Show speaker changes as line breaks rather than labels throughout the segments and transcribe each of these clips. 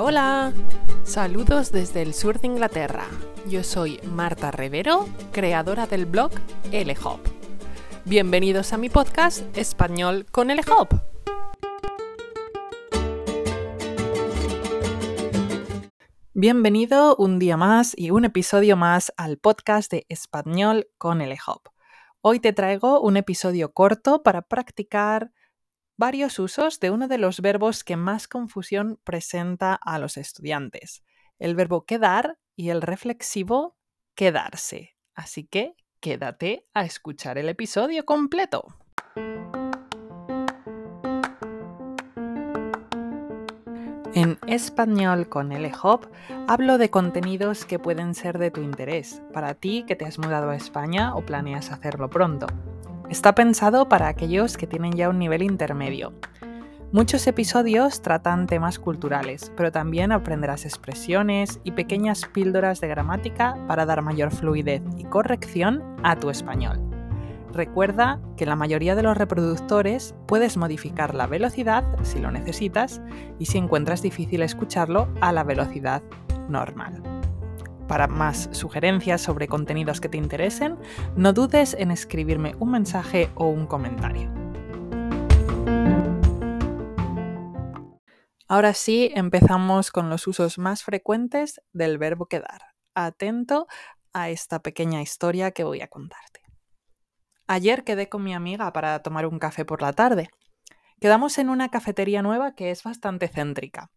Hola. Saludos desde el sur de Inglaterra. Yo soy Marta Rivero, creadora del blog LHOP. Bienvenidos a mi podcast Español con LHOP. Bienvenido un día más y un episodio más al podcast de Español con LHOP. Hoy te traigo un episodio corto para practicar varios usos de uno de los verbos que más confusión presenta a los estudiantes, el verbo quedar y el reflexivo quedarse. Así que quédate a escuchar el episodio completo. En español con LHOP hablo de contenidos que pueden ser de tu interés, para ti que te has mudado a España o planeas hacerlo pronto. Está pensado para aquellos que tienen ya un nivel intermedio. Muchos episodios tratan temas culturales, pero también aprenderás expresiones y pequeñas píldoras de gramática para dar mayor fluidez y corrección a tu español. Recuerda que la mayoría de los reproductores puedes modificar la velocidad si lo necesitas y si encuentras difícil escucharlo a la velocidad normal. Para más sugerencias sobre contenidos que te interesen, no dudes en escribirme un mensaje o un comentario. Ahora sí, empezamos con los usos más frecuentes del verbo quedar. Atento a esta pequeña historia que voy a contarte. Ayer quedé con mi amiga para tomar un café por la tarde. Quedamos en una cafetería nueva que es bastante céntrica.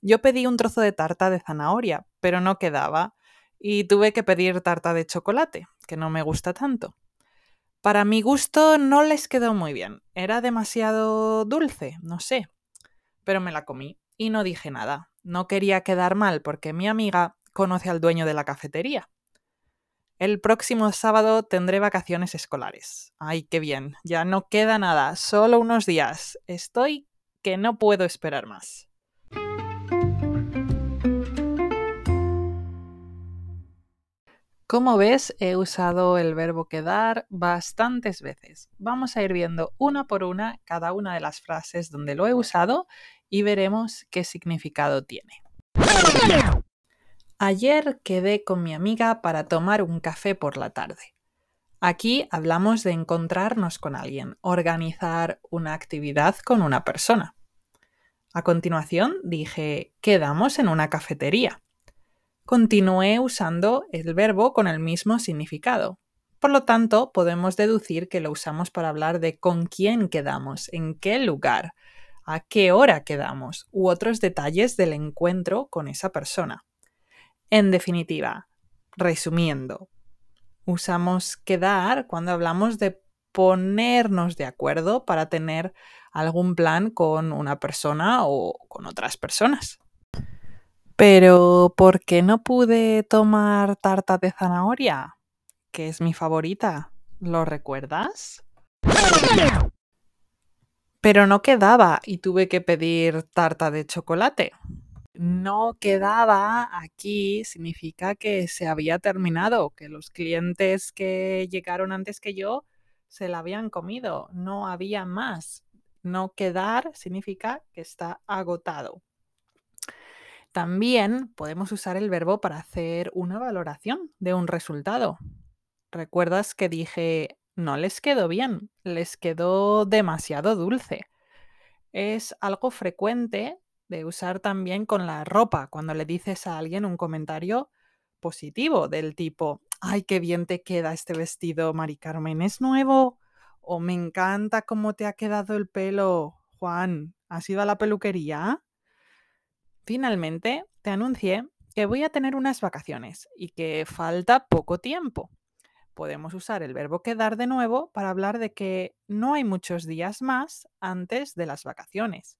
Yo pedí un trozo de tarta de zanahoria, pero no quedaba, y tuve que pedir tarta de chocolate, que no me gusta tanto. Para mi gusto no les quedó muy bien, era demasiado dulce, no sé, pero me la comí y no dije nada. No quería quedar mal porque mi amiga conoce al dueño de la cafetería. El próximo sábado tendré vacaciones escolares. Ay, qué bien. Ya no queda nada, solo unos días. Estoy que no puedo esperar más. Como ves, he usado el verbo quedar bastantes veces. Vamos a ir viendo una por una cada una de las frases donde lo he usado y veremos qué significado tiene. Ayer quedé con mi amiga para tomar un café por la tarde. Aquí hablamos de encontrarnos con alguien, organizar una actividad con una persona. A continuación dije, quedamos en una cafetería continué usando el verbo con el mismo significado. Por lo tanto, podemos deducir que lo usamos para hablar de con quién quedamos, en qué lugar, a qué hora quedamos u otros detalles del encuentro con esa persona. En definitiva, resumiendo, usamos quedar cuando hablamos de ponernos de acuerdo para tener algún plan con una persona o con otras personas. Pero ¿por qué no pude tomar tarta de zanahoria? Que es mi favorita. ¿Lo recuerdas? Pero no quedaba y tuve que pedir tarta de chocolate. No quedaba aquí significa que se había terminado, que los clientes que llegaron antes que yo se la habían comido, no había más. No quedar significa que está agotado. También podemos usar el verbo para hacer una valoración de un resultado. ¿Recuerdas que dije no les quedó bien, les quedó demasiado dulce? Es algo frecuente de usar también con la ropa cuando le dices a alguien un comentario positivo del tipo, ay, qué bien te queda este vestido, Mari Carmen, ¿es nuevo? O me encanta cómo te ha quedado el pelo, Juan, ¿has ido a la peluquería? Finalmente, te anuncié que voy a tener unas vacaciones y que falta poco tiempo. Podemos usar el verbo quedar de nuevo para hablar de que no hay muchos días más antes de las vacaciones.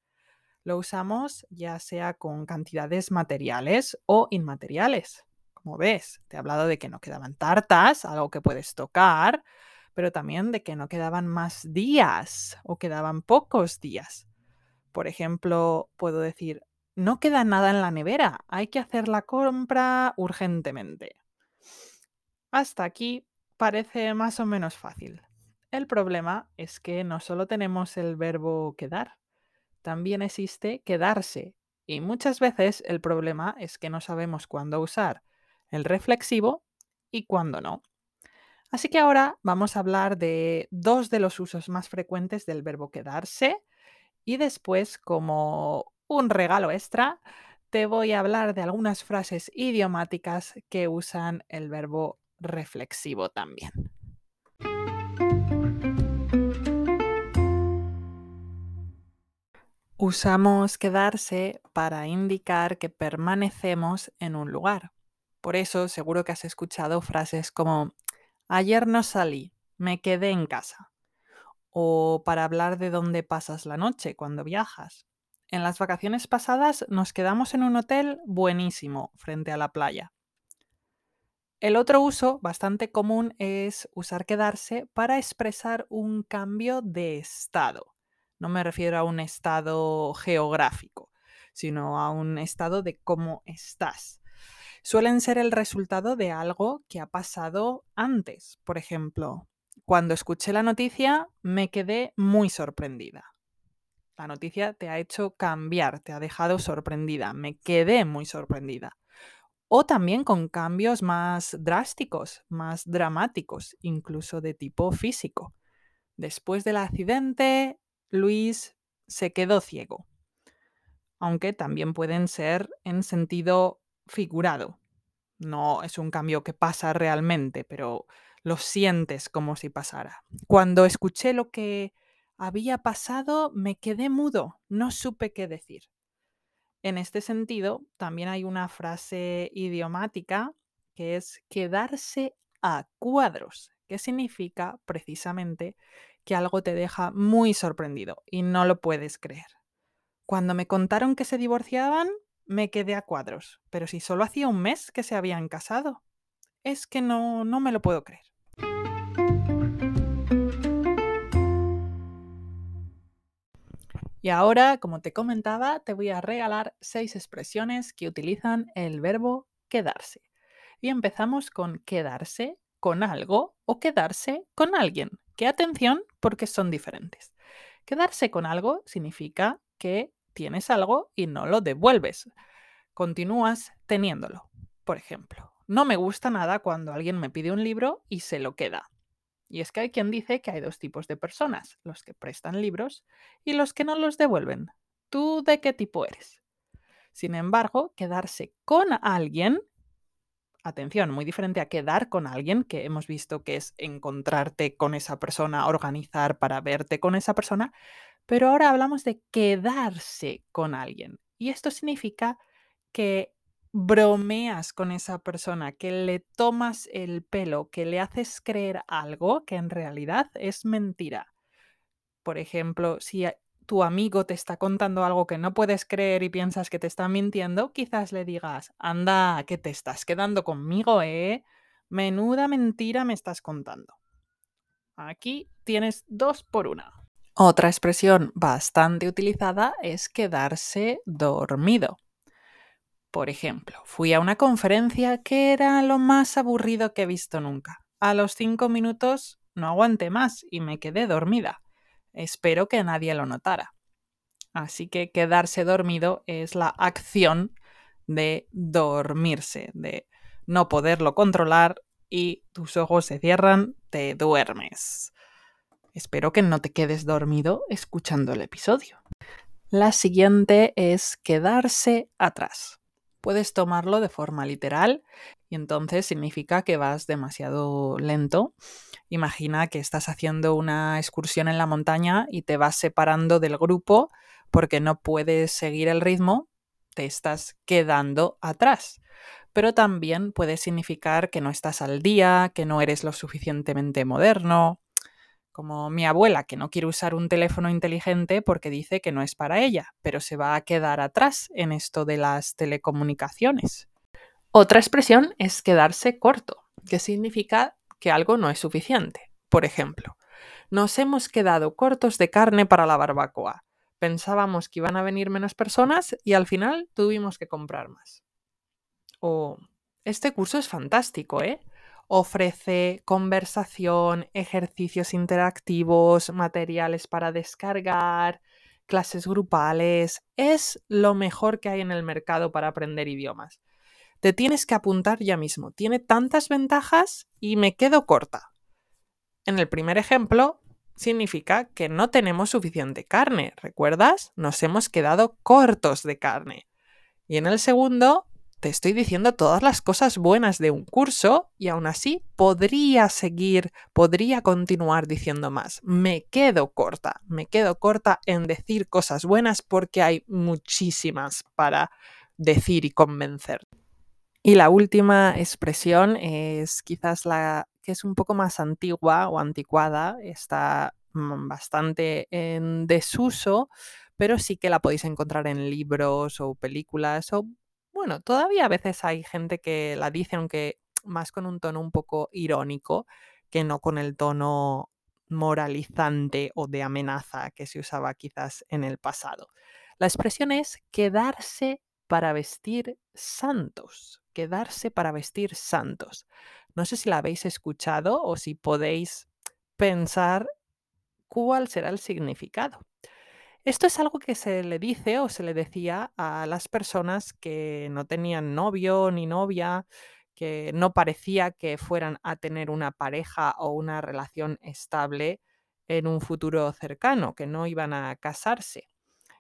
Lo usamos ya sea con cantidades materiales o inmateriales. Como ves, te he hablado de que no quedaban tartas, algo que puedes tocar, pero también de que no quedaban más días o quedaban pocos días. Por ejemplo, puedo decir, no queda nada en la nevera, hay que hacer la compra urgentemente. Hasta aquí parece más o menos fácil. El problema es que no solo tenemos el verbo quedar, también existe quedarse, Y muchas veces el problema es que no sabemos cuándo usar el reflexivo y cuándo no. Así que ahora vamos a hablar de dos de los usos más frecuentes del verbo quedarse y después, como un regalo extra, te voy a hablar de algunas frases idiomáticas que usan el verbo reflexivo también. Usamos quedarse para indicar que permanecemos en un lugar. Por eso seguro que has escuchado frases como ayer no salí, me quedé en casa. O para hablar de dónde pasas la noche cuando viajas. En las vacaciones pasadas nos quedamos en un hotel buenísimo frente a la playa. El otro uso bastante común es usar quedarse para expresar un cambio de estado. No me refiero a un estado geográfico, sino a un estado de cómo estás. Suelen ser el resultado de algo que ha pasado antes. Por ejemplo, cuando escuché la noticia me quedé muy sorprendida. La noticia te ha hecho cambiar, te ha dejado sorprendida. Me quedé muy sorprendida. O también con cambios más drásticos, más dramáticos, incluso de tipo físico. Después del accidente Luis se quedó ciego, aunque también pueden ser en sentido figurado. No es un cambio que pasa realmente, pero lo sientes como si pasara. Cuando escuché lo que había pasado, me quedé mudo, no supe qué decir. En este sentido, también hay una frase idiomática que es quedarse a cuadros, que significa precisamente que algo te deja muy sorprendido y no lo puedes creer. Cuando me contaron que se divorciaban, me quedé a cuadros, pero si solo hacía un mes que se habían casado. Es que no, no me lo puedo creer. Y ahora, como te comentaba, te voy a regalar seis expresiones que utilizan el verbo quedarse. Y empezamos con quedarse con algo o quedarse con alguien. Que atención porque son diferentes. Quedarse con algo significa que tienes algo y no lo devuelves. Continúas teniéndolo. Por ejemplo, no me gusta nada cuando alguien me pide un libro y se lo queda. Y es que hay quien dice que hay dos tipos de personas, los que prestan libros y los que no los devuelven. ¿Tú de qué tipo eres? Sin embargo, quedarse con alguien atención, muy diferente a quedar con alguien, que hemos visto que es encontrarte con esa persona, organizar para verte con esa persona, pero ahora hablamos de quedarse con alguien. Y esto significa que bromeas con esa persona, que le tomas el pelo, que le haces creer algo que en realidad es mentira. Por ejemplo, si tu amigo te está contando algo que no puedes creer y piensas que te está mintiendo, quizás le digas, anda, que te estás quedando conmigo, ¿eh? Menuda mentira me estás contando. Aquí tienes dos por una. Otra expresión bastante utilizada es quedarse dormido. Por ejemplo, fui a una conferencia que era lo más aburrido que he visto nunca. A los cinco minutos no aguanté más y me quedé dormida. Espero que nadie lo notara. Así que quedarse dormido es la acción de dormirse, de no poderlo controlar y tus ojos se cierran, te duermes. Espero que no te quedes dormido escuchando el episodio. La siguiente es quedarse atrás. Puedes tomarlo de forma literal y entonces significa que vas demasiado lento. Imagina que estás haciendo una excursión en la montaña y te vas separando del grupo porque no puedes seguir el ritmo, te estás quedando atrás. Pero también puede significar que no estás al día, que no eres lo suficientemente moderno, como mi abuela, que no quiere usar un teléfono inteligente porque dice que no es para ella, pero se va a quedar atrás en esto de las telecomunicaciones. Otra expresión es quedarse corto, que significa que algo no es suficiente. Por ejemplo, nos hemos quedado cortos de carne para la barbacoa. Pensábamos que iban a venir menos personas y al final tuvimos que comprar más. O este curso es fantástico, ¿eh? Ofrece conversación, ejercicios interactivos, materiales para descargar clases grupales, es lo mejor que hay en el mercado para aprender idiomas. Te tienes que apuntar ya mismo. Tiene tantas ventajas y me quedo corta. En el primer ejemplo, significa que no tenemos suficiente carne. ¿Recuerdas? Nos hemos quedado cortos de carne. Y en el segundo, te estoy diciendo todas las cosas buenas de un curso y aún así podría seguir, podría continuar diciendo más. Me quedo corta, me quedo corta en decir cosas buenas porque hay muchísimas para decir y convencer. Y la última expresión es quizás la que es un poco más antigua o anticuada, está mm, bastante en desuso, pero sí que la podéis encontrar en libros o películas o bueno, todavía a veces hay gente que la dice, aunque más con un tono un poco irónico, que no con el tono moralizante o de amenaza que se usaba quizás en el pasado. La expresión es quedarse para vestir santos, quedarse para vestir santos. No sé si la habéis escuchado o si podéis pensar cuál será el significado. Esto es algo que se le dice o se le decía a las personas que no tenían novio ni novia, que no parecía que fueran a tener una pareja o una relación estable en un futuro cercano, que no iban a casarse.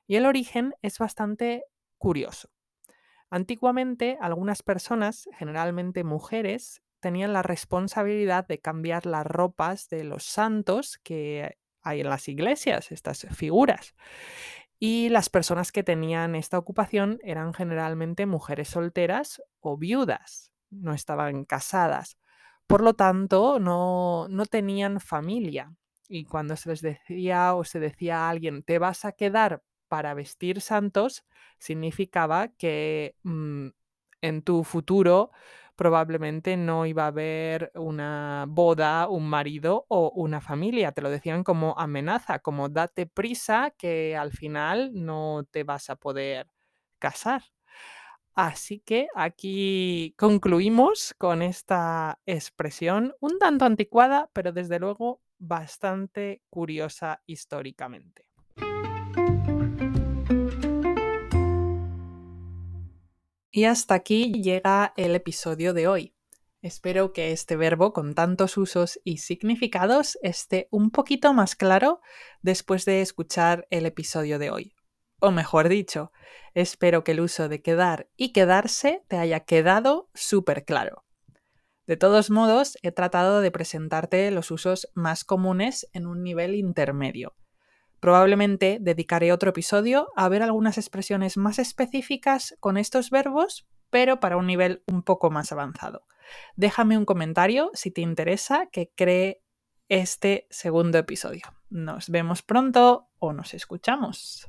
Y el origen es bastante curioso. Antiguamente, algunas personas, generalmente mujeres, tenían la responsabilidad de cambiar las ropas de los santos que hay en las iglesias, estas figuras. Y las personas que tenían esta ocupación eran generalmente mujeres solteras o viudas, no estaban casadas. Por lo tanto, no, no tenían familia. Y cuando se les decía o se decía a alguien, te vas a quedar para vestir santos, significaba que mm, en tu futuro probablemente no iba a haber una boda, un marido o una familia. Te lo decían como amenaza, como date prisa que al final no te vas a poder casar. Así que aquí concluimos con esta expresión un tanto anticuada, pero desde luego bastante curiosa históricamente. Y hasta aquí llega el episodio de hoy. Espero que este verbo con tantos usos y significados esté un poquito más claro después de escuchar el episodio de hoy. O mejor dicho, espero que el uso de quedar y quedarse te haya quedado súper claro. De todos modos, he tratado de presentarte los usos más comunes en un nivel intermedio, Probablemente dedicaré otro episodio a ver algunas expresiones más específicas con estos verbos, pero para un nivel un poco más avanzado. Déjame un comentario si te interesa que cree este segundo episodio. Nos vemos pronto o nos escuchamos.